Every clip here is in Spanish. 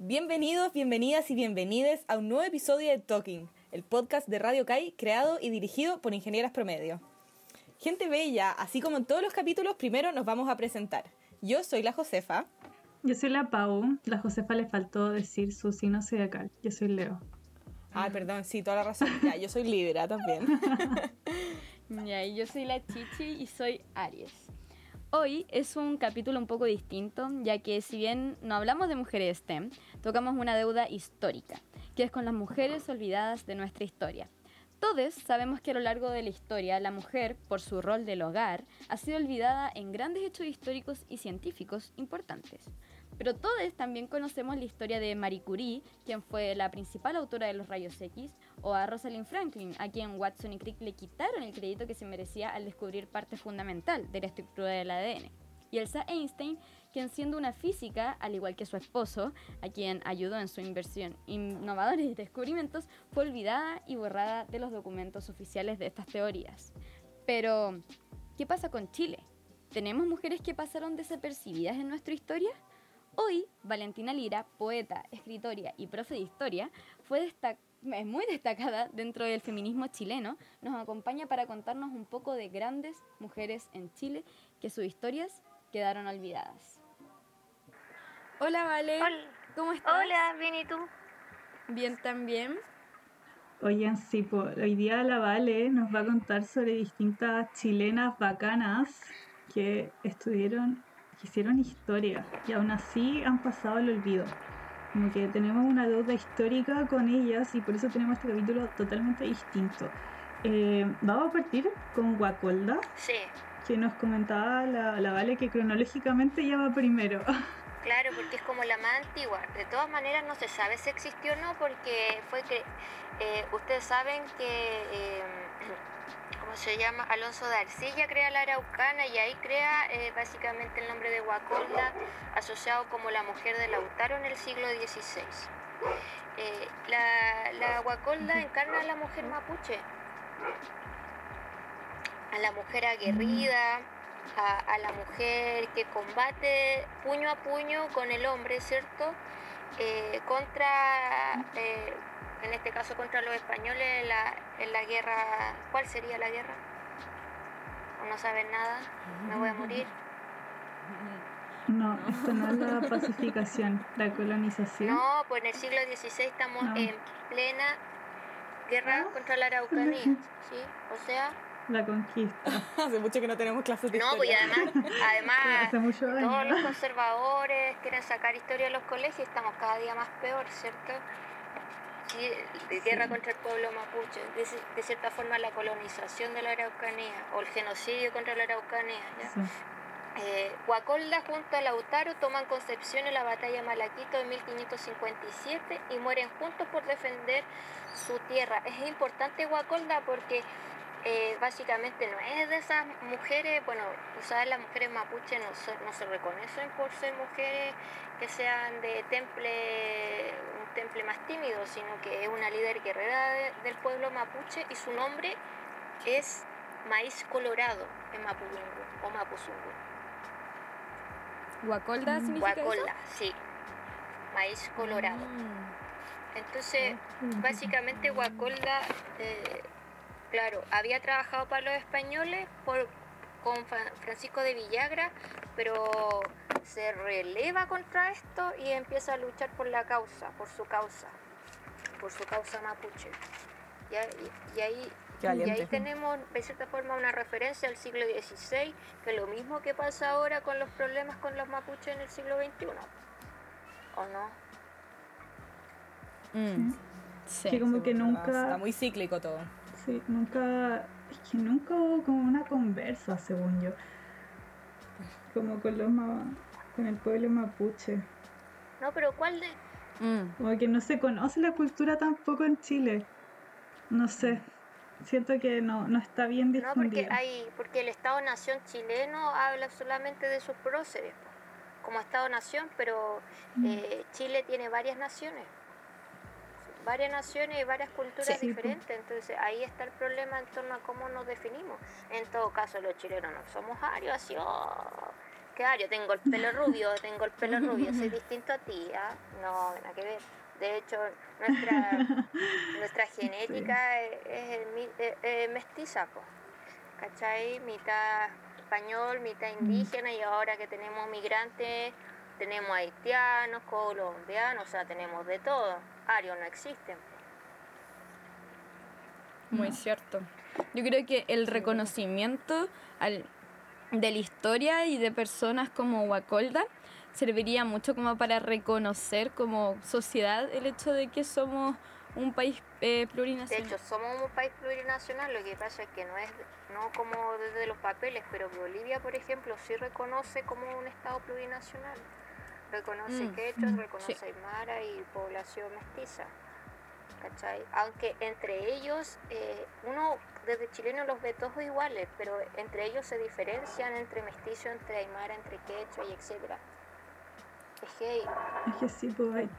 Bienvenidos, bienvenidas y bienvenides a un nuevo episodio de Talking, el podcast de Radio Kai creado y dirigido por Ingenieras Promedio. Gente bella, así como en todos los capítulos, primero nos vamos a presentar. Yo soy la Josefa. Yo soy la Pau. La Josefa le faltó decir su signo zodiacal. Yo soy Leo. Ay, perdón, sí, toda la razón. Ya, yo soy Libra también. ya, y yo soy la Chichi y soy Aries. Hoy es un capítulo un poco distinto, ya que si bien no hablamos de mujeres STEM, tocamos una deuda histórica, que es con las mujeres olvidadas de nuestra historia. Todos sabemos que a lo largo de la historia la mujer, por su rol del hogar, ha sido olvidada en grandes hechos históricos y científicos importantes. Pero todos también conocemos la historia de Marie Curie, quien fue la principal autora de los rayos X, o a Rosalind Franklin, a quien Watson y Crick le quitaron el crédito que se merecía al descubrir parte fundamental de la estructura del ADN. Y Elsa Einstein, quien siendo una física, al igual que su esposo, a quien ayudó en su inversión innovadores descubrimientos, fue olvidada y borrada de los documentos oficiales de estas teorías. Pero, ¿qué pasa con Chile? ¿Tenemos mujeres que pasaron desapercibidas en nuestra historia? Hoy, Valentina Lira, poeta, escritora y profe de historia, fue es muy destacada dentro del feminismo chileno, nos acompaña para contarnos un poco de grandes mujeres en Chile que sus historias quedaron olvidadas. Hola, Vale. Hola. ¿Cómo estás? Hola, bien, ¿y tú? Bien, también. Oigan, sí, hoy día la Vale nos va a contar sobre distintas chilenas bacanas que estuvieron hicieron historia y aún así han pasado el olvido. Como que tenemos una deuda histórica con ellas y por eso tenemos este capítulo totalmente distinto. Eh, vamos a partir con Guacolda. Sí. Que nos comentaba la, la Vale que cronológicamente ya va primero. Claro, porque es como la más antigua. De todas maneras no se sabe si existió o no porque fue que eh, ustedes saben que eh, ¿cómo se llama? Alonso de Arcilla crea la Araucana y ahí crea eh, básicamente el nombre de Guacolda, asociado como la mujer de Lautaro en el siglo XVI. Eh, la, la Guacolda encarna a la mujer mapuche, a la mujer aguerrida, a, la mujer que combate puño a puño con el hombre, ¿cierto? Eh, contra en este caso contra los españoles en la, en la guerra. ¿Cuál sería la guerra? ¿O no saben nada? ¿Me voy a morir? No, esto no es la pacificación, la colonización. No, pues en el siglo XVI estamos en plena guerra ah. contra la Araucanía, ¿sí? O sea... La conquista. Hace mucho que no tenemos clases de no, historia. No, pues además, además todos los conservadores quieren sacar historia de los colegios y estamos cada día más peor, ¿cierto? de guerra contra el pueblo mapuche, de, cierta forma la colonización de la Araucanía o el genocidio contra la Araucanía. Eh, Huacolda junto a Lautaro toman Concepción en la batalla Malaquito de 1557 y mueren juntos por defender su tierra. Es importante Huacolda porque eh, básicamente no es de esas mujeres, bueno, sabes, las mujeres mapuche no se, no se reconocen por ser mujeres que sean de temple, un temple más tímido, sino que es una líder guerrera del pueblo mapuche y su nombre es Maíz Colorado en Mapudungu o Mapuzungu. ¿Guacolda mm, significa Guacolda, sí. Maíz colorado. Mm. Entonces, básicamente Guacolda eh, Claro, había trabajado para los españoles por, con Francisco de Villagra, pero se releva contra esto y empieza a luchar por la causa, por su causa, por su causa mapuche. Y, ahí, y ahí tenemos, de cierta forma, una referencia al siglo XVI, que es lo mismo que pasa ahora con los problemas con los mapuches en el siglo XXI. ¿O no? Mm. Sí, que como que nunca... Está muy cíclico todo nunca, es que nunca hubo como una conversa, según yo, como con los con el pueblo mapuche. No, pero ¿cuál de...? Mm. Como que no se conoce la cultura tampoco en Chile. No sé. Siento que no, no está bien difundida. No, porque, hay, porque el Estado-Nación chileno habla solamente de sus próceres, como Estado-Nación, pero mm. eh, Chile tiene varias naciones varias naciones y varias culturas diferentes, entonces ahí está el problema en torno a cómo nos definimos. En todo caso, los chilenos no somos arios, así, oh, Claro, yo tengo el pelo rubio, tengo el pelo rubio, soy distinto a ti, ¿ah? No, nada que ver. De hecho, nuestra, nuestra genética es, mestiza, ¿cachai? Mitad español, mitad mm. indígena y ahora que tenemos migrantes, tenemos haitianos, colombianos, o sea, tenemos de todo. No existen. Muy cierto. Yo creo que el reconocimiento al, de la historia y de personas como Wakolda serviría mucho como para reconocer como sociedad el hecho de que somos un país eh, plurinacional. De hecho, somos un país plurinacional, lo que pasa es que no es no como desde los papeles, pero Bolivia, por ejemplo, sí reconoce como un estado plurinacional. Reconoce mm, quechos, mm, reconoce aymara y población mestiza. ¿Cachai? Aunque entre ellos, eh, uno desde chileno los ve todos iguales, pero entre ellos se diferencian entre mestizo, entre aymara, entre quechua y etcétera. Es que, es que sí, pues hay,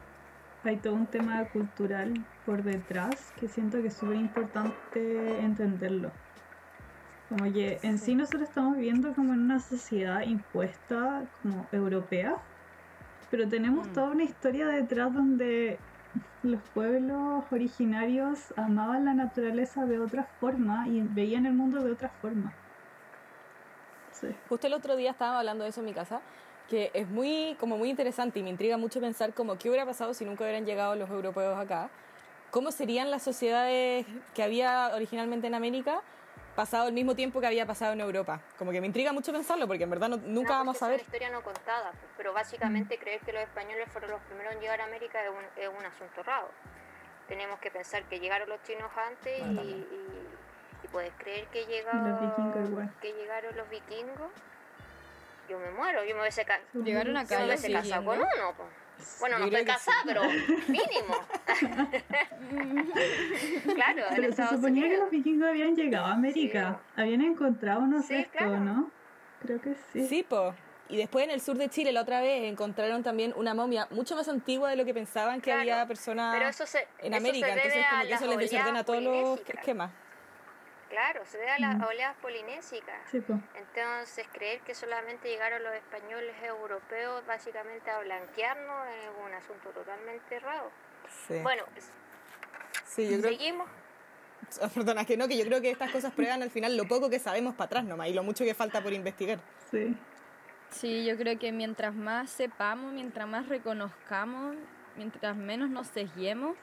hay todo un tema cultural por detrás que siento que es súper importante entenderlo. Como que en sí nosotros estamos viviendo como en una sociedad impuesta como europea, pero tenemos mm. toda una historia detrás donde los pueblos originarios amaban la naturaleza de otra forma y veían el mundo de otra forma. Justo el otro día estábamos hablando de eso en mi casa, que es muy, como muy interesante y me intriga mucho pensar como qué hubiera pasado si nunca hubieran llegado los europeos acá, cómo serían las sociedades que había originalmente en América pasado el mismo tiempo que había pasado en Europa. Como que me intriga mucho pensarlo porque en verdad nunca vamos a ver. Es una historia no contada, pues, pero básicamente mm. creer que los españoles fueron los primeros en llegar a América es un, es un asunto raro. Tenemos que pensar que llegaron los chinos antes y, y, puedes creer que llegaron, que llegaron los vikingos. Yo me muero, yo me hubiese, Llegaron acá, yo me hubiese casado con uno. Pues. Bueno, no estoy casada, pero mínimo. claro, pero se suponía que los vikingos habían llegado a América. Habían encontrado unos sí, ¿no? Creo que sí. Sí, po. Y después en el sur de Chile, la otra vez, encontraron también una momia mucho más antigua de lo que pensaban que había personas en América. Entonces, como que eso les desordena todos los esquemas. Claro, se debe a las oleadas polinésicas. Entonces, creer que solamente llegaron los españoles europeos básicamente a blanquearnos es un asunto totalmente errado. Bueno, seguimos. Perdona, que no, que yo creo que estas cosas prueban al final lo poco que sabemos para atrás nomás y lo mucho que falta por investigar. Sí. Sí, yo creo que mientras más sepamos, mientras más reconozcamos, mientras menos nos sesguemos,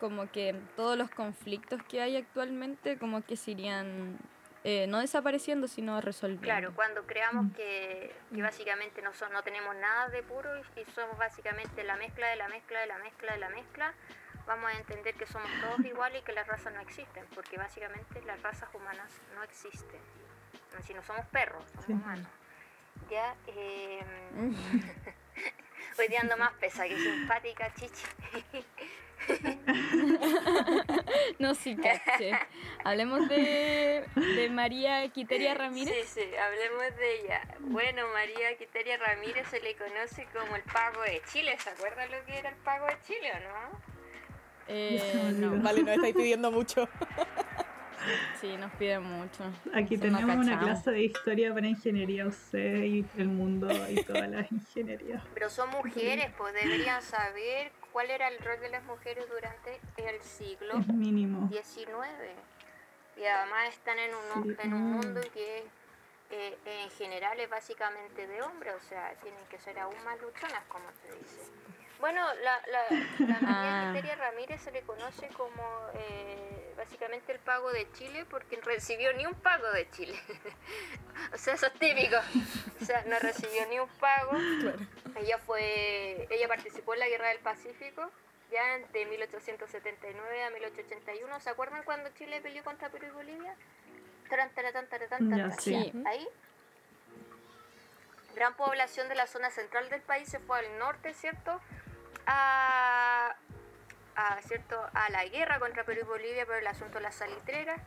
como que todos los conflictos que hay actualmente como que se irían eh, no desapareciendo, sino resolviendo. Claro, cuando creamos que, básicamente no, no tenemos nada de puro y, somos básicamente la mezcla de la mezcla de la mezcla de la mezcla, vamos a entender que somos todos iguales y que las razas no existen, porque básicamente las razas humanas no existen. Si no somos perros, somos humanos. Ya, eh, hoy día ando más pesa que simpática, chichi. no, sí, caché. Hablemos de, de María Quiteria Ramírez. Sí, sí, hablemos de ella. Bueno, María Quiteria Ramírez se le conoce como el pago de Chile. ¿Se acuerdan lo que era el pago de Chile o no? Eh, no. Vale, no estáis pidiendo mucho. Sí, nos piden mucho. Aquí tenemos una clase de historia para ingeniería usted y el mundo y todas las ingenierías. Pero son mujeres, pues deberían saber cuál era el rol de las mujeres durante el siglo XIX. Y además están en un, en un mundo que eh, en general es básicamente de hombres, o sea, tienen que ser aún más luchonas, como te dice. Bueno, la, la, la María ah. Ramírez se le conoce como eh, básicamente el pago de Chile porque no recibió ni un pago de Chile. o sea, eso es típico. O sea, no recibió ni un pago. Ella fue, ella participó en la Guerra del Pacífico ya de 1879 a 1881. ¿Se acuerdan cuando Chile peleó contra Perú y Bolivia? sí. Ahí gran población de la zona central del país se fue al norte, ¿cierto? A, ¿cierto? a la guerra contra Perú y Bolivia por el asunto de las salitreras,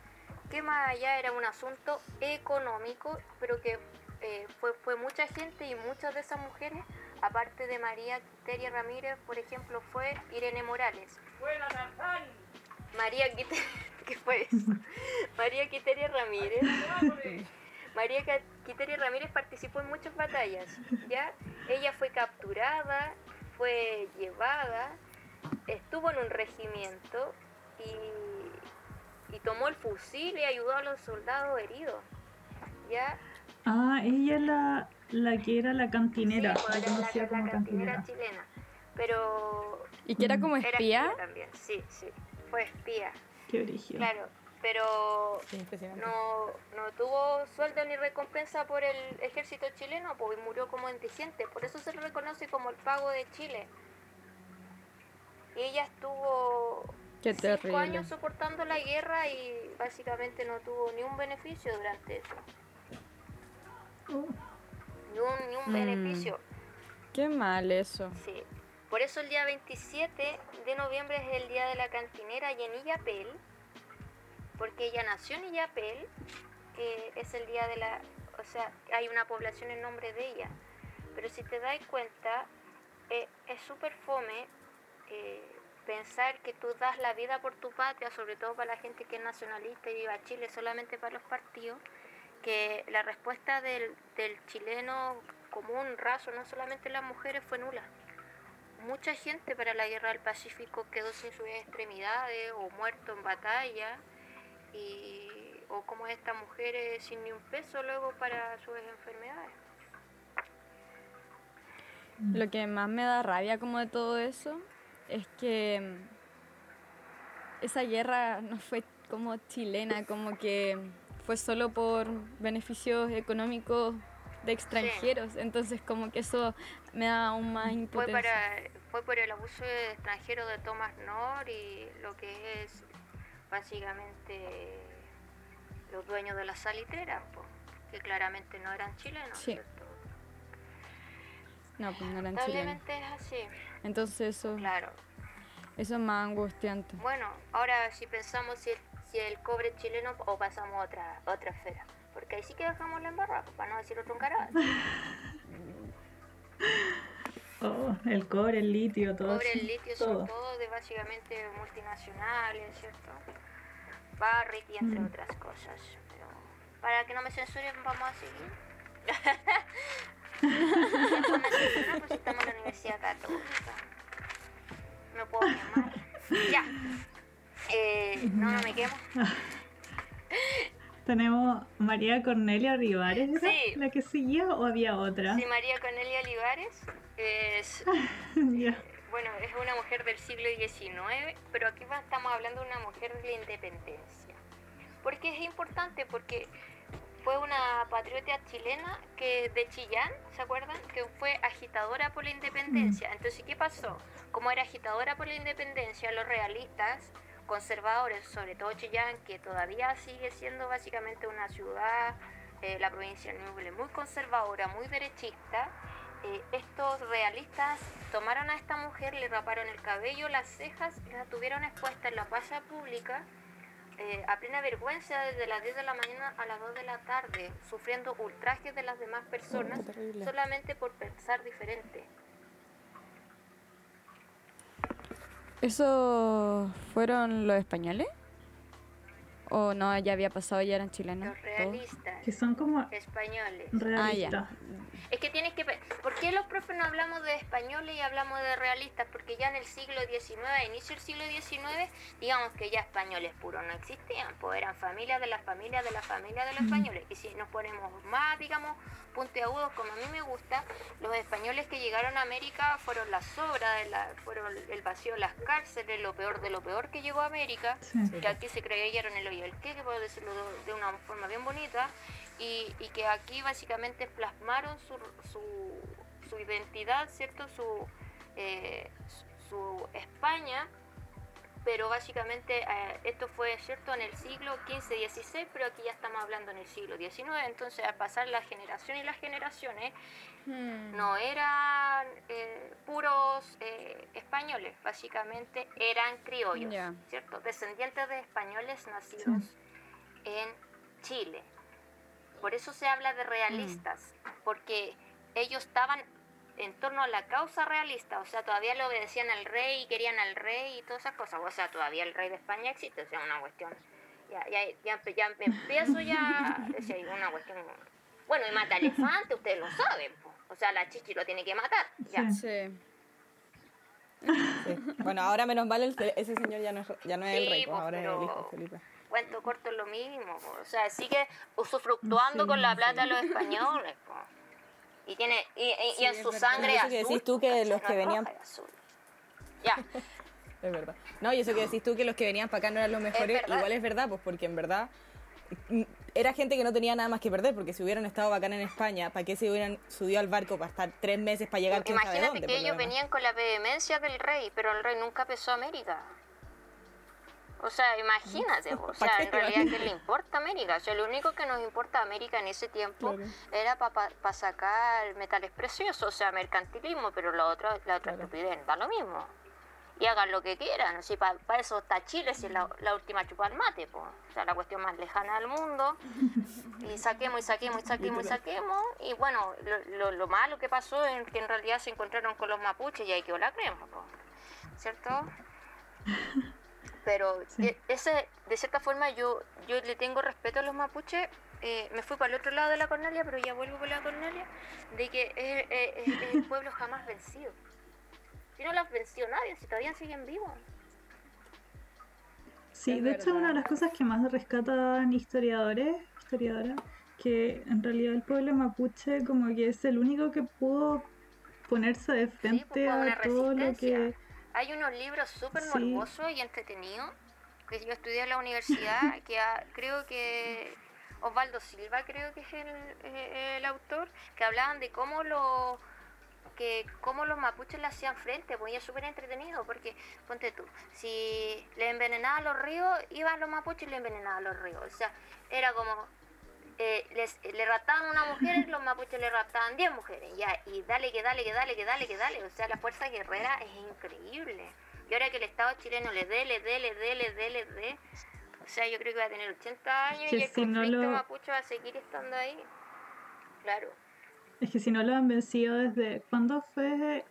que más allá era un asunto económico, pero que eh, fue, fue mucha gente y muchas de esas mujeres, aparte de María Quiteria Ramírez, por ejemplo, fue Irene Morales. María Quiteria, ¿qué fue eso? María Quiteria Ramírez. María Quiteria Ramírez participó en muchas batallas, ¿ya? Ella fue capturada, fue llevada, estuvo en un regimiento y, y tomó el fusil y ayudó a los soldados heridos, ¿ya? Ah, ella es la, la que era la cantinera, sí, la conocía como cantinera. chilena. Pero. ¿Y que era como espía? Era espía también, sí, sí. Fue espía. Qué origen. Claro, pero no, no tuvo sueldo ni recompensa por el ejército chileno, pues murió como indigente. Por eso se le reconoce como el pago de Chile. Y ella estuvo Qué cinco años soportando la guerra y básicamente no tuvo ni un beneficio durante eso. Oh. Ni un, ni un mm. beneficio. Qué mal eso. Sí. Por eso el día 27 de noviembre es el día de la cantinera y en Illapel, porque ella nació en Illapel, que es el día de la, o sea, hay una población en nombre de ella. Pero si te das cuenta, eh, es súper fome eh, pensar que tú das la vida por tu patria, sobre todo para la gente que es nacionalista y vive a Chile solamente para los partidos, que la respuesta del, del chileno común, raso, no solamente las mujeres, fue nula mucha gente para la guerra del Pacífico quedó sin sus extremidades o muerto en batalla y o como estas mujeres sin ni un peso luego para sus enfermedades. Lo que más me da rabia como de todo eso es que mm, esa guerra no fue como chilena, como que fue solo por beneficios económicos de extranjeros, entonces como que eso me da aún más impotencia. Fue, para, fue por el abuso de extranjero de Thomas Nord y lo que es básicamente los dueños de las saliteras, que claramente no eran chilenos, ¿cierto? No, pues no eran chilenos. es así. Entonces eso... Claro. Eso es más angustiante. Bueno, ahora si pensamos si el, si el cobre chileno o pasamos a otra, otra esfera. Porque ahí sí que dejamos la embarrada, para no decir otro encarado. Oh, el cobre, el litio, todo. El cobre, el litio son todo de básicamente multinacionales, ¿cierto? Barrick y entre mm. otras cosas. Pero para que no me censuren, vamos a seguir. no me censuran, pues estamos en la Universidad Católica. Me puedo quemar. Ya. Eh, no, no me quemo. Tenemos María Cornelia Olivares, la que seguía o había otra? Sí, María Cornelia Olivares es, bueno, es una mujer del siglo XIX, pero aquí estamos hablando de una mujer de la independencia. ¿Por qué es importante? Porque fue una patriota chilena que de Chillán, ¿se acuerdan? Que fue agitadora por la independencia. Mm. Entonces, ¿qué pasó? Como era agitadora por la independencia, los realistas conservadores, sobre todo Chillán, que todavía sigue siendo básicamente una ciudad, eh, la provincia de Ñuble, muy conservadora, muy derechista, eh, estos realistas tomaron a esta mujer, le raparon el cabello, las cejas, la tuvieron expuesta en la plaza pública eh, a plena vergüenza desde las 10 de la mañana a las 2 de la tarde, sufriendo ultrajes de las demás personas solamente por pensar diferente. ¿Eso fueron los españoles? ¿O no, ya había pasado, ya eran chilenos? Los realistas. Que son como españoles. Realistas. Ah, es que tienes que... ¿Por qué los profes no hablamos de españoles y hablamos de realistas? Porque ya en el siglo XIX, a inicio del siglo XIX, digamos que ya españoles puros no existían, pues eran familias de las familias de las familias de los españoles. Y si nos ponemos más, digamos, puntiagudos, como a mí me gusta, los españoles que llegaron a América fueron las obras, de la, fueron el vacío de las cárceles, lo peor de lo peor que llegó a América, que aquí se creyeron el hoyo el qué, que puedo decirlo de una forma bien bonita, y, que aquí básicamente plasmaron su, su, identidad, ¿cierto? Su, eh, su España, pero básicamente eh, esto fue cierto en el siglo XV, XVI, pero aquí ya estamos hablando en el siglo XIX, entonces al pasar la generación y las generaciones, hmm. no eran eh, puros españoles, básicamente eran criollos, ¿cierto? Descendientes de españoles nacidos en Chile. Por eso se habla de realistas, mm. porque ellos estaban en torno a la causa realista, o sea, todavía le obedecían al rey y querían al rey y todas esas cosas, o sea, todavía el rey de España existe, o sea, una cuestión Ya, ya, ya, ya me empiezo ya. Es una cuestión. Bueno, y mata elefante, ustedes lo saben. O sea, la chichi lo tiene que matar. Ya. Sí. Bueno, ahora menos mal ese señor ya no, ya no es el rey, pues, ahora es el hijo Felipe. Cuento corto es lo mismo. O sea, sigue usufructuando con la plata de los españoles. Y tiene y, y, en su sangre azul. que decís tú que los que venían... Ya. es verdad. No, y eso que decís tú que los que venían para acá no eran los mejores, igual es verdad, pues porque en verdad mm, era gente que no tenía nada más que perder, porque si hubieran estado bacán en España, ¿para qué se hubieran subido al barco para estar tres meses para llegar? Imagínate dónde, que ellos venían con la vehemencia del rey, pero el rey nunca pesó a América. O sea, imagínate, o sea, en realidad, ¿qué le importa América? O sea, lo único que nos importa a América en ese tiempo era para sacar metales preciosos, o sea, mercantilismo, pero la otra, la otra estupidez, da lo mismo y hagan lo que quieran. Si para eso está Chile, si es la, última chupa al mate, pues. O sea, la cuestión más lejana del mundo. Y saquemos y saquemos y saquemos y saquemos. Y bueno, lo, lo, malo que pasó es que en realidad se encontraron con los mapuches y ahí quedó la crema, ¿cierto? Pero e, ese, de cierta forma yo, yo le tengo respeto a los mapuches. Eh, me fui para el otro lado de la Cornelia, pero ya vuelvo por la Cornelia, de que es el pueblo jamás vencido. Si no las venció nadie, si todavía siguen vivos. Sí, de hecho una de las cosas que más rescatan historiadores, historiadoras, que en realidad el pueblo mapuche como que es el único que pudo ponerse de pues, frente a todo lo que... Hay unos libros súper morbosos y entretenidos que yo estudié en la universidad, que creo que Osvaldo Silva creo que es el, el autor, que hablaban de cómo los que cómo los mapuches le hacían frente, pues es súper entretenido, porque ponte tú, si le envenenaban los ríos, iban los mapuches y le envenenaban los ríos. O sea, era como, eh, les, le raptaban una mujer y los mapuches le raptaban 10 mujeres, ya, y dale, que dale, que dale, que dale, que dale. O sea, la fuerza guerrera es increíble. Y ahora que el Estado chileno le dé, le dé, le dé, le dé, le dé, o sea, yo creo que va a tener 80 años y el conflicto mapuche va a seguir estando ahí. Claro. Es que si no lo han vencido desde... ¿Cuándo fue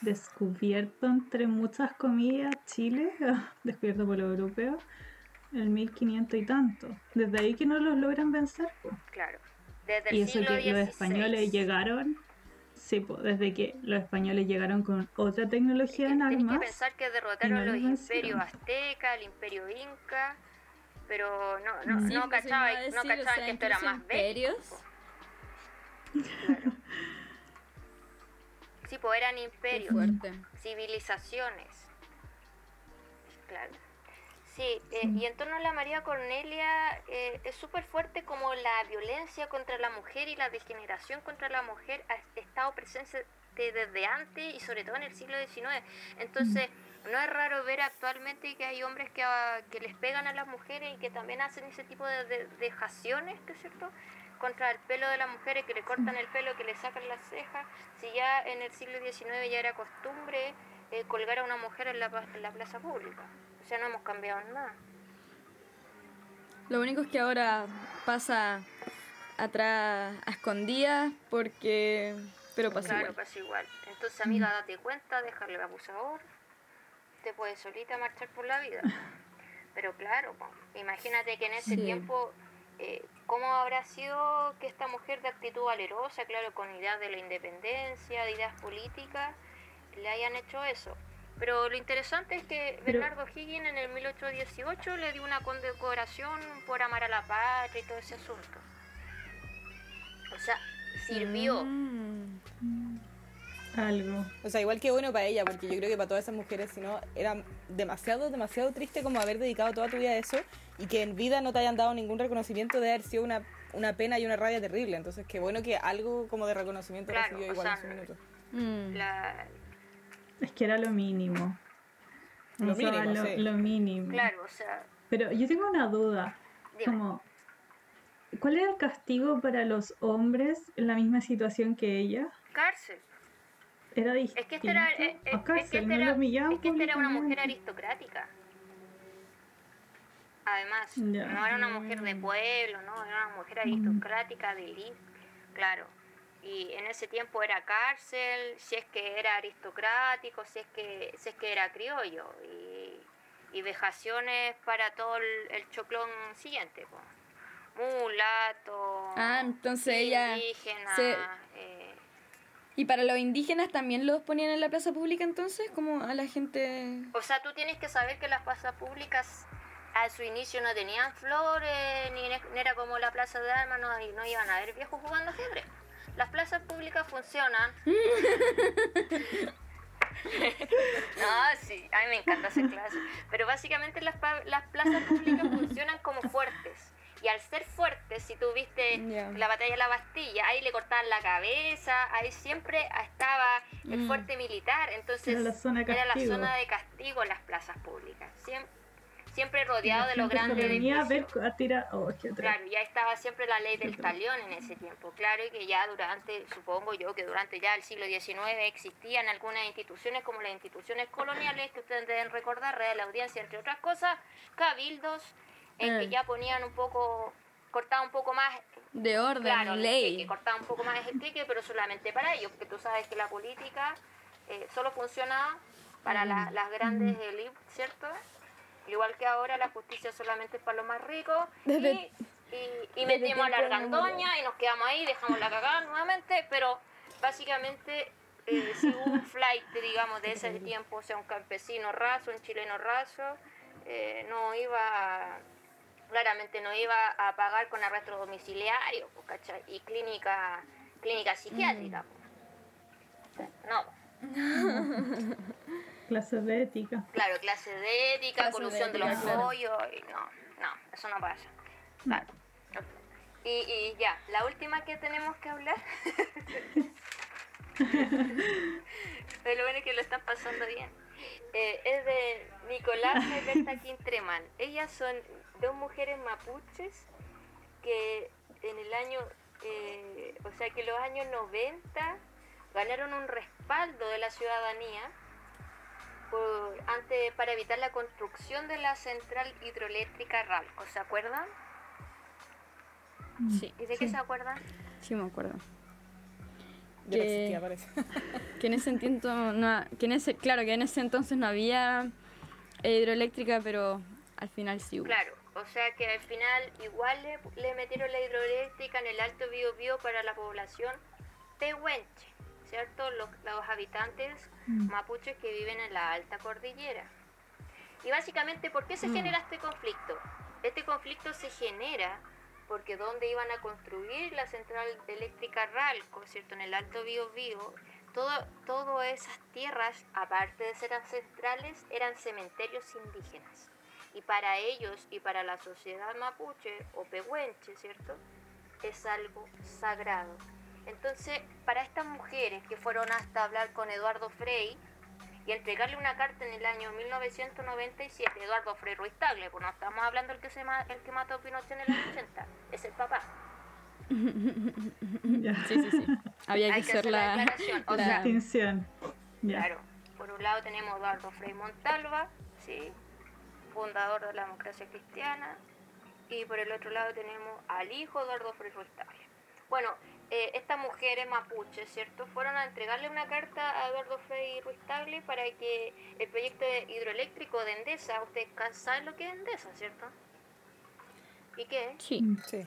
descubierto, entre muchas comillas, Chile? descubierto por los europeos. En 1500 y tanto. Desde ahí que no los logran vencer. Claro. Desde y eso que los españoles llegaron Sí, pues, desde que los españoles llegaron con otra tecnología en armas. Tienes que pensar que derrotaron los imperios azteca, el imperio inca, pero no, no, no pues, cachaban, no cachaban que esto era más bélico. Sí, pues eran imperios, civilizaciones. Claro. Sí, eh, y en torno a la María Cornelia eh, es súper fuerte como la violencia contra la mujer y la degeneración contra la mujer ha estado presente desde antes y sobre todo en el siglo XIX. Entonces, no es raro ver actualmente que hay hombres que, ah, que les pegan a las mujeres y que también hacen ese tipo de dejaciones, ¿no es cierto? contra el pelo de las mujeres, que le cortan el pelo, que le sacan las cejas, si ya en el siglo XIX ya era costumbre eh, colgar a una mujer en la, en la plaza pública. Sea, no hemos cambiado nada. Lo único es que ahora pasa atrás a escondidas porque... Pero pasa claro, pasa igual. Entonces, amiga, date cuenta, dejarle abusador, te puedes solita marchar por la vida. Pero claro, imagínate que en ese tiempo eh, ¿cómo habrá sido que esta mujer de actitud valerosa, claro, con ideas de la independencia, de ideas políticas, le hayan hecho eso? Pero lo interesante es que Bernardo Higgins en el 1818 le dio una condecoración por amar a la patria y todo ese asunto. O sea, sirvió. Mm algo. O sea, igual que bueno para ella, porque yo creo que para todas esas mujeres, si no, era demasiado, demasiado triste como haber dedicado toda tu vida a eso y que en vida no te hayan dado ningún reconocimiento de haber sido una, una pena y una rabia terrible. Entonces, qué bueno que algo como de reconocimiento recibió igual en su minuto. Mm. Es que era lo mínimo. Lo, mínimo, lo, mínimo. Claro, o sea. Pero yo tengo una duda. Como, ¿cuál era el castigo para los hombres en la misma situación que ella? Cárcel. Era distinto. Es que esta era, eh, eh, es, que era, una mujer aristocrática. Además, no era una mujer de pueblo, no, era una mujer aristocrática de elite, claro. Y en ese tiempo era cárcel, si es que era aristocrático, si es que, si es que era criollo. Y, y vejaciones para todo el, choclón siguiente. Mulato. Ah, entonces ella. Indígena. Eh, ¿Y para los indígenas también los ponían en la plaza pública entonces? Como a la gente... O sea, tú tienes que saber que las plazas públicas a su inicio no tenían flores, ni, era como la plaza de armas, no, no iban a ver viejos jugando ajedrez. Las plazas públicas funcionan. no, sí, a mí me encanta hacer clases. Pero básicamente las, las plazas públicas funcionan como fuertes. Y al ser fuertes, si tú viste la batalla de la Bastilla, ahí le cortaban la cabeza, ahí siempre estaba el mm. fuerte militar. Entonces era la zona, era la zona de castigo en las plazas públicas. Siempre, siempre rodeado de los grandes edificios. A tirar, oh, claro, ya estaba siempre la ley del talión en ese tiempo. Claro, y que ya durante, supongo yo, que durante ya el siglo XIX existían algunas instituciones como las instituciones coloniales, que ustedes deben recordar, Real Audiencia, entre otras cosas, cabildos, en que mm. ya ponían un poco, cortaba un poco más de orden, claro, ley. Que cortaba un poco más el clique, pero solamente para ellos, porque tú sabes que la política eh, solo funciona para mm. las grandes élites, ¿cierto? Igual que ahora la justicia solamente es para los más ricos y, y, metimos a la argandoña y nos quedamos ahí, dejamos la cagada nuevamente, pero básicamente eh, si un flight, digamos, de ese tiempo, o sea, un campesino raso, un chileno raso, eh, no iba, claramente no iba a pagar con arresto domiciliario, ¿cachai? Y clínica, clínica psiquiátrica. Mm. No. Clases de ética. Claro, clases de ética, colusión de, los pollos, y no, no, eso no pasa. Claro. Y, y ya, la última que tenemos que hablar. Pero lo bueno es que lo están pasando bien. Eh, es de Nicolás y Berta Quintreman. Ellas son dos mujeres mapuches que en el año, eh, o sea que los años 90 ganaron un respaldo de la ciudadanía antes, para evitar la construcción de la central hidroeléctrica Ralco, ¿se acuerdan? Sí. ¿Y de qué se acuerdan? Sí, me acuerdo. Que, parece. que en ese entonces no, que en ese, claro, que en ese entonces no había hidroeléctrica, pero al final sí hubo. Claro, o sea que al final igual le, metieron la hidroeléctrica en el Alto Biobío para la población pehuenche. ¿Cierto? Los, habitantes mm. mapuches que viven en la alta cordillera. Y básicamente, ¿por qué se mm. genera este conflicto? Este conflicto se genera porque donde iban a construir la central eléctrica Ralco, ¿cierto? En el Alto Biobío, todo, todas esas tierras, aparte de ser ancestrales, eran cementerios indígenas. Y para ellos y para la sociedad mapuche o pehuenche, ¿cierto? Es algo sagrado. Entonces, para estas mujeres que fueron hasta hablar con Eduardo Frei y entregarle una carta en el año 1997, Eduardo Frei Ruiz Tagle, pues no estamos hablando del que, se el que mató a Pinochet en el año 80, es el papá. Sí, sí, sí. Había que, hacer, la, distinción. Claro. Por un lado tenemos Eduardo Frei Montalva, ¿sí? fundador de la democracia cristiana, y por el otro lado tenemos al hijo Eduardo Frei Ruiz Tagle. Bueno, eh, estas mujeres mapuches, ¿cierto? Fueron a entregarle una carta a Eduardo Frei Ruiz Tagle para que el proyecto hidroeléctrico de Endesa, ustedes saben lo que es Endesa, ¿cierto? ¿Y qué? Sí, mm, sí.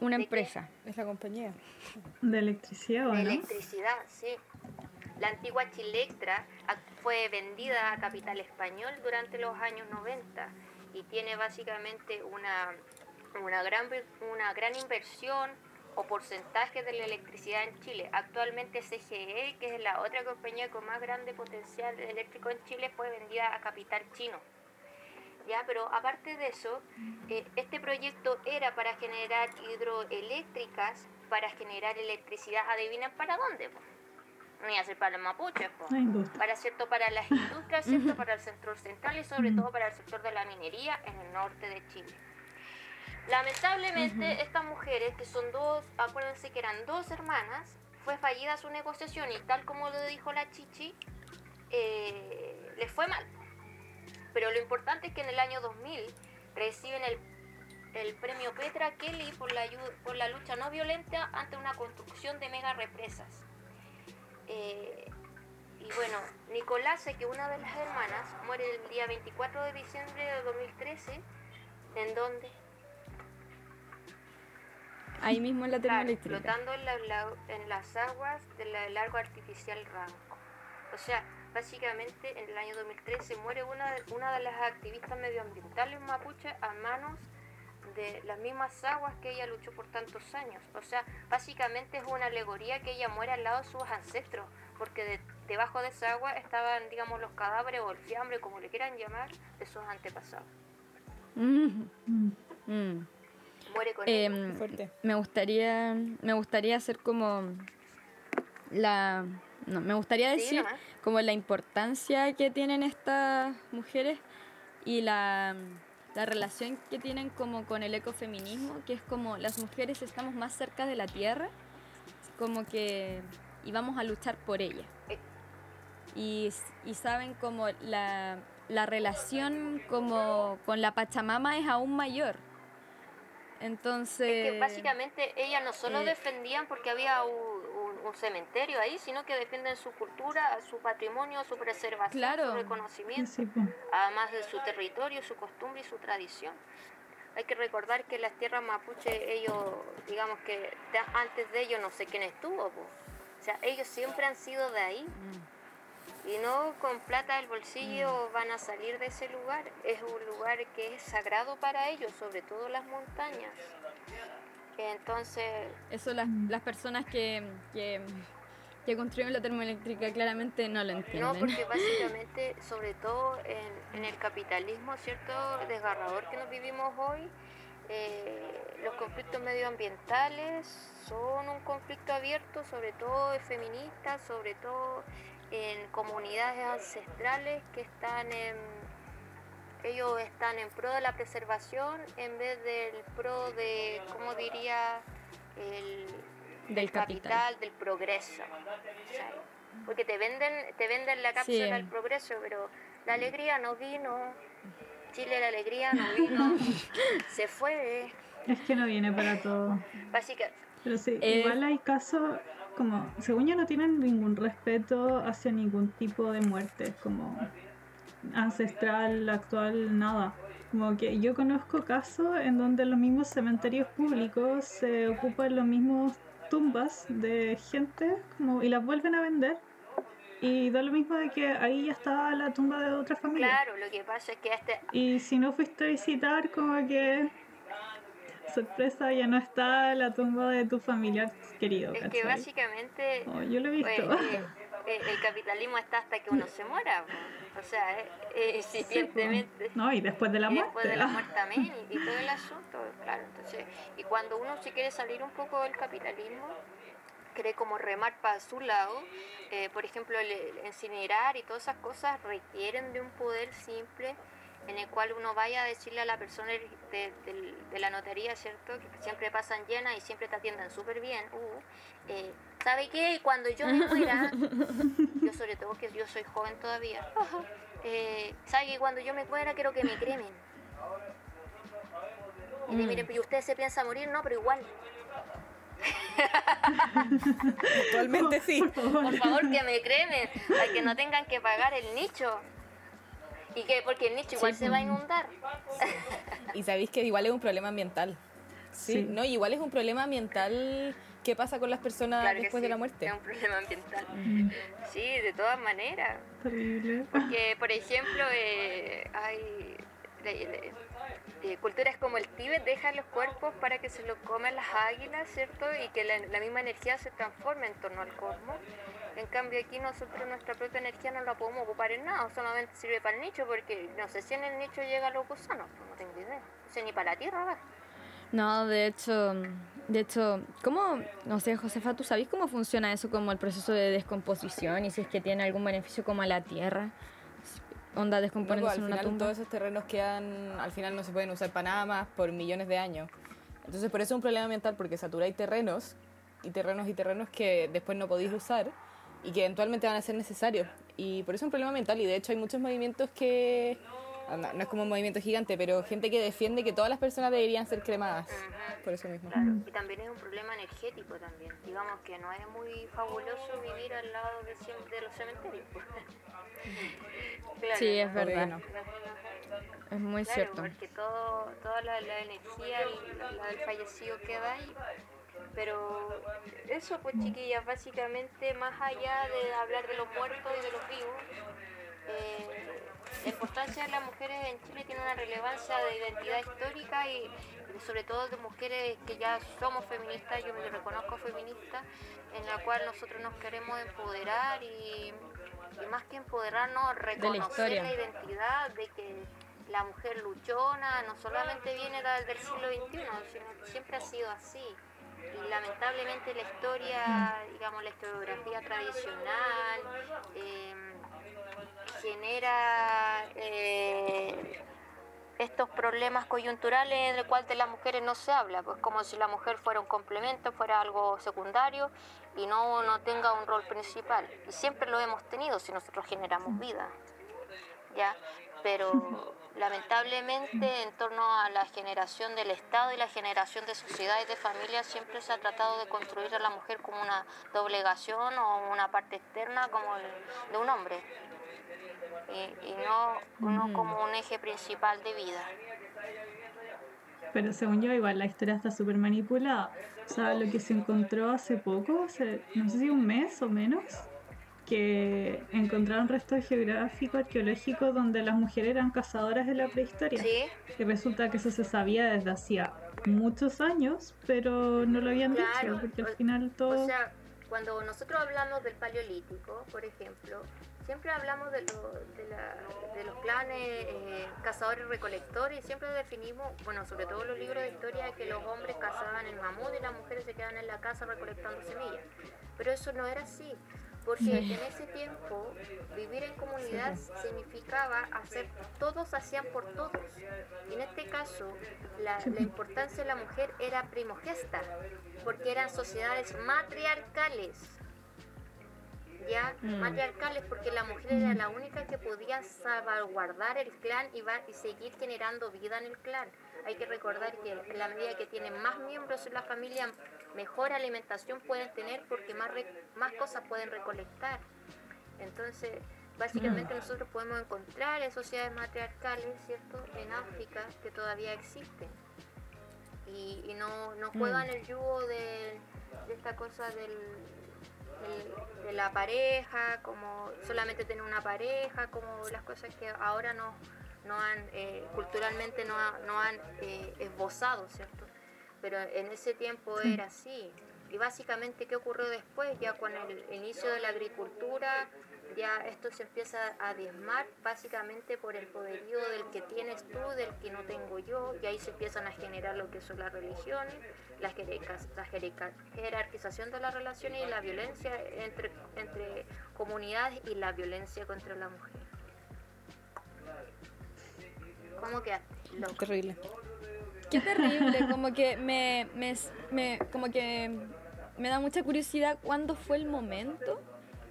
Una empresa. Es la compañía. ¿De electricidad o De electricidad, sí. La antigua Chilectra fue vendida a capital español durante los años 90 y tiene básicamente una una gran, una gran inversión o porcentaje de la electricidad en Chile. Actualmente CGE, que es la otra compañía con más grande potencial eléctrico en Chile, fue vendida a capital chino. ¿Ya? Pero aparte de eso, eh, este proyecto era para generar hidroeléctricas, para generar electricidad. ¿Adivinan para dónde? No iba a ser para los mapuches, para, ¿cierto? para las industrias, ¿cierto? para el centro central y sobre todo para el sector de la minería en el norte de Chile. Lamentablemente, estas mujeres, que son dos, acuérdense que eran dos hermanas, fue fallida su negociación y tal como lo dijo la Chichi, eh, les fue mal. Pero lo importante es que en el año 2000 reciben el, el premio Petra Kelly por la, por la lucha no violenta ante una construcción de mega represas. Eh, y bueno, Nicolás, que una de las hermanas, muere el día 24 de diciembre de 2013. ¿En dónde? Ahí mismo en la termoeléctrica. flotando en, en, las aguas del lago artificial Ranco. O sea, básicamente en el año 2013 muere una, una de las activistas medioambientales mapuches a manos de las mismas aguas que ella luchó por tantos años. O sea, básicamente es una alegoría que ella muere al lado de sus ancestros, porque debajo de esa agua estaban, digamos, los cadáveres o el fiambre, como le quieran llamar, de sus antepasados. Mm. Mm. Muere con eh, Me gustaría, me gustaría hacer como la, no, me gustaría decir como la importancia que tienen estas mujeres y la la relación que tienen como con el ecofeminismo, que es como las mujeres estamos más cerca de la tierra, como que y vamos a luchar por ella. Y, y saben como la, la relación como con la Pachamama es aún mayor. Entonces... Es que básicamente ellas no solo eh, defendían porque había un, un, cementerio ahí, sino que defienden su cultura, su patrimonio, su preservación, su reconocimiento, además de su territorio, su costumbre y su tradición. Hay que recordar que las tierras mapuche, ellos, digamos que antes de ellos no sé quién estuvo, o sea, ellos siempre han sido de ahí. Mm. Y no con plata del bolsillo mm. van a salir de ese lugar. Es un lugar que es sagrado para ellos, sobre todo las montañas. Entonces... Eso las, las personas que, que, que, construyen la termoeléctrica claramente no lo entienden. No, porque básicamente, sobre todo en, en el capitalismo, ¿cierto? Desgarrador que nos vivimos hoy, eh, los conflictos medioambientales son un conflicto abierto, sobre todo feminista, sobre todo en comunidades ancestrales que están en ellos están en pro de la preservación en vez del pro de, ¿cómo diría? El, del capital, del progreso. porque te venden, te venden la cápsula del progreso, pero la alegría no vino. Chile, la alegría no vino. se fue. Es que no viene para todo. Básicamente. Pero sí, eh, igual hay casos como, según yo, no tienen ningún respeto hacia ningún tipo de muerte, como ancestral, actual, nada. Como que yo conozco casos en donde los mismos cementerios públicos se ocupan los mismos tumbas de gente como, y las vuelven a vender. Y da lo mismo de que ahí ya está la tumba de otra familia. Claro, lo que pasa es que este... Y si no fuiste a visitar, como que sorpresa, ya no está la tumba de tu familiar querido. Es que básicamente. Oh, yo lo he visto. Pues, eh, eh, el capitalismo está hasta que uno se muera. O sea, eh, evidentemente. no, y después de la muerte. después de la muerte también, y, todo el asunto, claro. Entonces, y cuando uno se quiere salir un poco del capitalismo, quiere como remar para su lado, por ejemplo, el incinerar y todas esas cosas requieren de un poder simple en el cual uno vaya a decirle a la persona de, la notaría, ¿cierto? Que siempre pasan llenas y siempre te atienden súper bien. Uh, eh, ¿Sabe qué? Cuando yo me muera, yo sobre todo que yo soy joven todavía, eh, ¿sabe que cuando yo me muera quiero que me cremen? Y mm. miren, ¿y usted se piensa morir? No, pero igual. Actualmente sí. Por favor, que me cremen, para que no tengan que pagar el nicho. ¿Y qué? Porque el nicho igual se va a inundar. y sabéis que igual es un problema ambiental. Sí, ¿no? igual es un problema ambiental. ¿Qué pasa con las personas después de la muerte? Es un problema ambiental. Sí, de todas maneras. Porque, por ejemplo, eh, hay eh, culturas como el Tíbet dejan los cuerpos para que se los coman las águilas, ¿cierto? Y que la, la misma energía se transforme en torno al cosmos. En cambio aquí nosotros nuestra propia energía no la podemos ocupar en nada, solamente sirve para el nicho porque no sé si en el nicho llega los gusanos, no tengo idea. No sé ni para la tierra va. No, de hecho, de hecho, ¿cómo, no sé, Josefa, tú sabes cómo funciona eso como el proceso de descomposición y si es que tiene algún beneficio como a la tierra? Onda descomponiéndose en una tumba. Todos esos terrenos quedan, al final no se pueden usar para nada más por millones de años. Entonces por eso es un problema ambiental porque saturáis terrenos y terrenos y terrenos que después no podéis usar y que eventualmente van a ser necesarios. Y por eso es un problema mental y de hecho hay muchos movimientos que, no, es como un movimiento gigante, pero gente que defiende que todas las personas deberían ser cremadas. Por eso mismo. Claro, y también es un problema energético también. Digamos que no es muy fabuloso vivir al lado de, de los cementerios. claro, sí, es verdad. Es muy claro, cierto. Porque todo, toda la, energía la, del fallecido queda ahí. Pero eso, pues chiquillas, básicamente, más allá de hablar de los muertos y de los vivos, eh, la importancia de las mujeres en Chile tiene una relevancia de identidad histórica y, sobre todo de mujeres que ya somos feministas, yo me reconozco feminista, en la cual nosotros nos queremos empoderar y, más que empoderarnos, reconocer la, identidad de que la mujer luchona no solamente viene del siglo XXI, sino que siempre ha sido así. Y lamentablemente la historia, digamos, la historiografía tradicional, eh, genera eh, estos problemas coyunturales en el cual de las mujeres no se habla, pues como si la mujer fuera un complemento, fuera algo secundario y no, no tenga un rol principal. Y siempre lo hemos tenido si nosotros generamos vida. ¿ya? Pero lamentablemente en torno a la generación del Estado y la generación de sociedades de familias siempre se ha tratado de construir a la mujer como una doblegación o una parte externa como de un hombre y, no, como un eje principal de vida. Pero según yo, igual la historia está súper manipulada. O sea, lo que se encontró hace poco, hace, no sé si un mes o menos, que encontraron restos geográficos, arqueológicos, donde las mujeres eran cazadoras de la prehistoria. ¿Sí? Y resulta que eso se sabía desde hacía muchos años, pero no lo habían dicho, porque al final todo... O sea, cuando nosotros hablamos del paleolítico, por ejemplo, siempre hablamos de, de, los clanes eh, cazadores-recolectores y siempre definimos, bueno, sobre todo los libros de historia, que los hombres cazaban el mamut y las mujeres se quedaban en la casa recolectando semillas. Pero eso no era así, porque en ese tiempo vivir en comunidad significaba hacer, todos hacían por todos. Y en este caso, la, la importancia de la mujer era primogesta, porque eran sociedades matriarcales ya mm. matriarcales porque la mujer era la única que podía salvaguardar el clan y, va, y seguir generando vida en el clan. Hay que recordar que en la medida que tienen más miembros en la familia, mejor alimentación pueden tener porque más, más cosas pueden recolectar. Entonces, básicamente mm. nosotros podemos encontrar en sociedades matriarcales, ¿cierto?, en África que todavía existen. Y, no, no juegan mm. el yugo de esta cosa del, de la pareja, como solamente tener una pareja, como las cosas que ahora no, no han, eh, culturalmente no, no han eh, esbozado, ¿cierto? Pero en ese tiempo era así. Y básicamente, ¿qué ocurrió después? Ya con el inicio de la agricultura, ya esto se empieza a diezmar básicamente por el poderío del que tienes tú, del que no tengo yo, y ahí se empiezan a generar lo que son las religiones, la, jerarquización de las relaciones y la violencia entre, entre comunidades y la violencia contra la mujer. ¿Cómo quedaste? Terrible. Qué terrible, como que me, me, me, como que me da mucha curiosidad cuándo fue el momento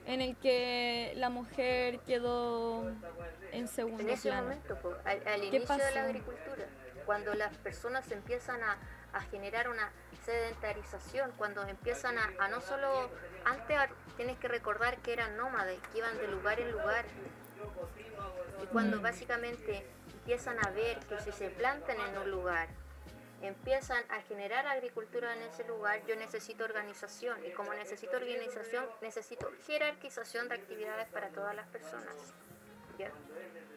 en el que la mujer quedó en segundo En ese momento, al, inicio de la agricultura, cuando las personas empiezan a, generar una sedentarización, cuando empiezan a, no solo, antes tienes que recordar que eran nómades, que iban de lugar en lugar, y cuando mm. básicamente empiezan a ver que si se plantan en un lugar, empiezan a generar agricultura en ese lugar, yo necesito organización y como necesito organización, necesito jerarquización de actividades para todas las personas.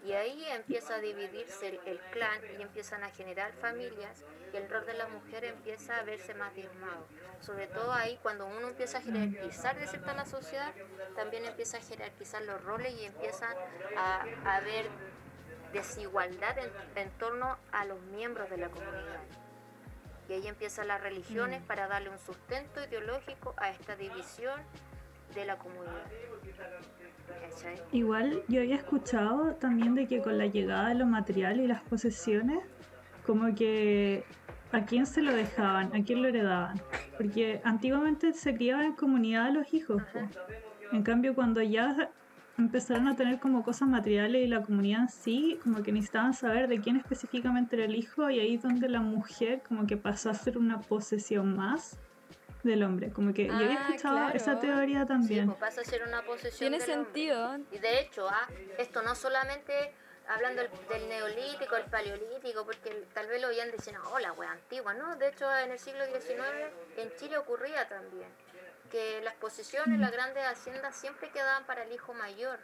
Y ahí empieza a dividirse el, clan y empiezan a generar familias y el rol de la mujer empieza a verse más diezmado. Sobre todo ahí cuando uno empieza a jerarquizar de cierta la sociedad, también empieza a jerarquizar los roles y empieza a, haber desigualdad en torno a los miembros de la comunidad. Y ahí empiezan las religiones mm. para darle un sustento ideológico a esta división de la comunidad. Igual yo había escuchado también de que con la llegada de lo material y las posesiones, como que a quién se lo dejaban, a quién lo heredaban. Porque antiguamente se criaban en comunidad los hijos. En cambio, cuando ya empezaron a tener como cosas materiales y la comunidad en sí, como que necesitaban saber de quién específicamente era el hijo y ahí es donde la mujer como que pasó a ser una posesión más del hombre. Como que yo había Ah, escuchado esa claro. teoría también. Sí, pues pasa a ser una posesión Tiene del hombre. sentido. Y de hecho, ah, esto no solamente hablando del, del neolítico, el paleolítico, porque tal vez lo oían dicen, oh, la wea antigua, ¿no? De hecho, en el siglo XIX en Chile ocurría también que las posesiones, las grandes haciendas siempre quedaban para el hijo mayor.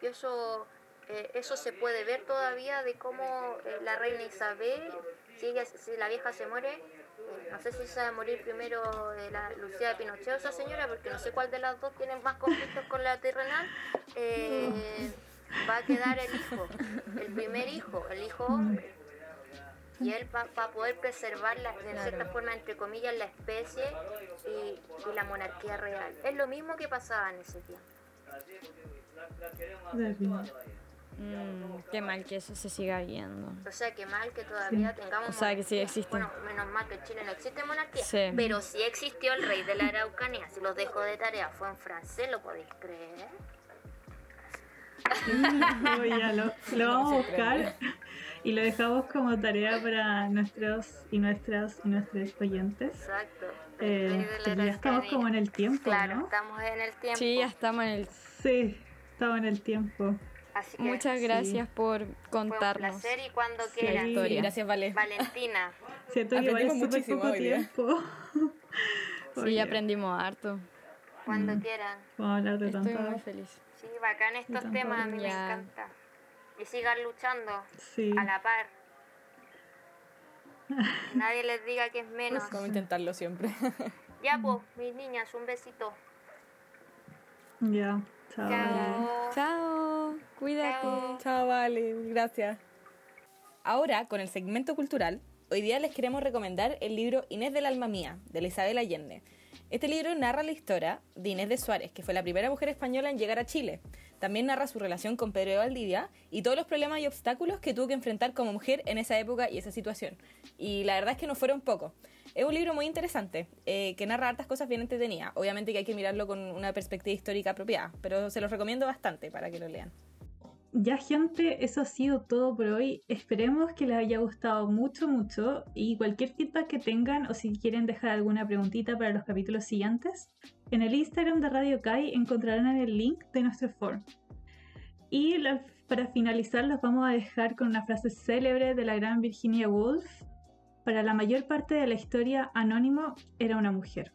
Y eso, eh, eso se puede ver todavía de cómo eh, la reina Isabel, si, ella, si la vieja se muere, eh, no sé si se va a morir primero eh, la Lucía de Pinochet o esa señora, porque no sé cuál de las dos tiene más conflictos con la terrenal. va a quedar el hijo, el primer hijo, el hijo hombre. Y él va, va a poder preservar, la, de cierta forma, entre comillas, la especie y, y la monarquía real. Es lo mismo que pasaba en ese tiempo. Mm, qué mal que eso se siga viendo. O sea, que mal que todavía tengamos O sea, que sí existe. Bueno, menos mal que en Chile no existe monarquía. Sí. Pero sí existió el rey de la Araucanía. Si los dejo de tarea, fue en francés, ¿lo podéis creer? Oh, ya lo, lo vamos a buscar y lo dejamos como tarea para nuestros y nuestras y nuestros oyentes. Exacto. Eh, ya estamos como en el tiempo, Claro, ¿no? estamos en el tiempo. Sí, ya estamos en el... Sí, estamos en el tiempo. Así que Muchas gracias por fue un contarnos. placer y cuando Sí. quieran. historia. Gracias, Vale. Valentina, Siento que igual es súper poco hoy tiempo. Sí, aprendimos harto. cuando quieran. Vamos a hablar de Estoy muy tanta... feliz. Sí, bacán estos tanto temas, a mí me ya. encanta. Y sigan luchando Sí. a la par. Que Nadie les diga que es menos. Vamos a intentarlo siempre. Ya, pues, mis niñas, un besito. Ya, chao. Chao. Chao, cuídate. Chao. Chao, Vale. Gracias. Ahora, con el segmento cultural, hoy día les queremos recomendar el libro Inés del alma mía, de la Isabel Allende. Este libro narra la historia de Inés de Suárez, que fue la primera mujer española en llegar a Chile. También narra su relación con Pedro de Valdivia y todos los problemas y obstáculos que tuvo que enfrentar como mujer en esa época y esa situación. Y la verdad es que no fueron pocos. Es un libro muy interesante, eh, que narra hartas cosas bien entretenidas. Obviamente que hay que mirarlo con una perspectiva histórica apropiada, pero se los recomiendo bastante para que lo lean. Ya gente, eso ha sido todo por hoy. Esperemos que les haya gustado mucho, mucho. Y cualquier feedback que tengan o si quieren dejar alguna preguntita para los capítulos siguientes, en el Instagram de Radio Kai encontrarán el link de nuestro forum. Y para finalizar los vamos a dejar con una frase célebre de la gran Virginia Woolf. Para la mayor parte de la historia, Anónimo era una mujer.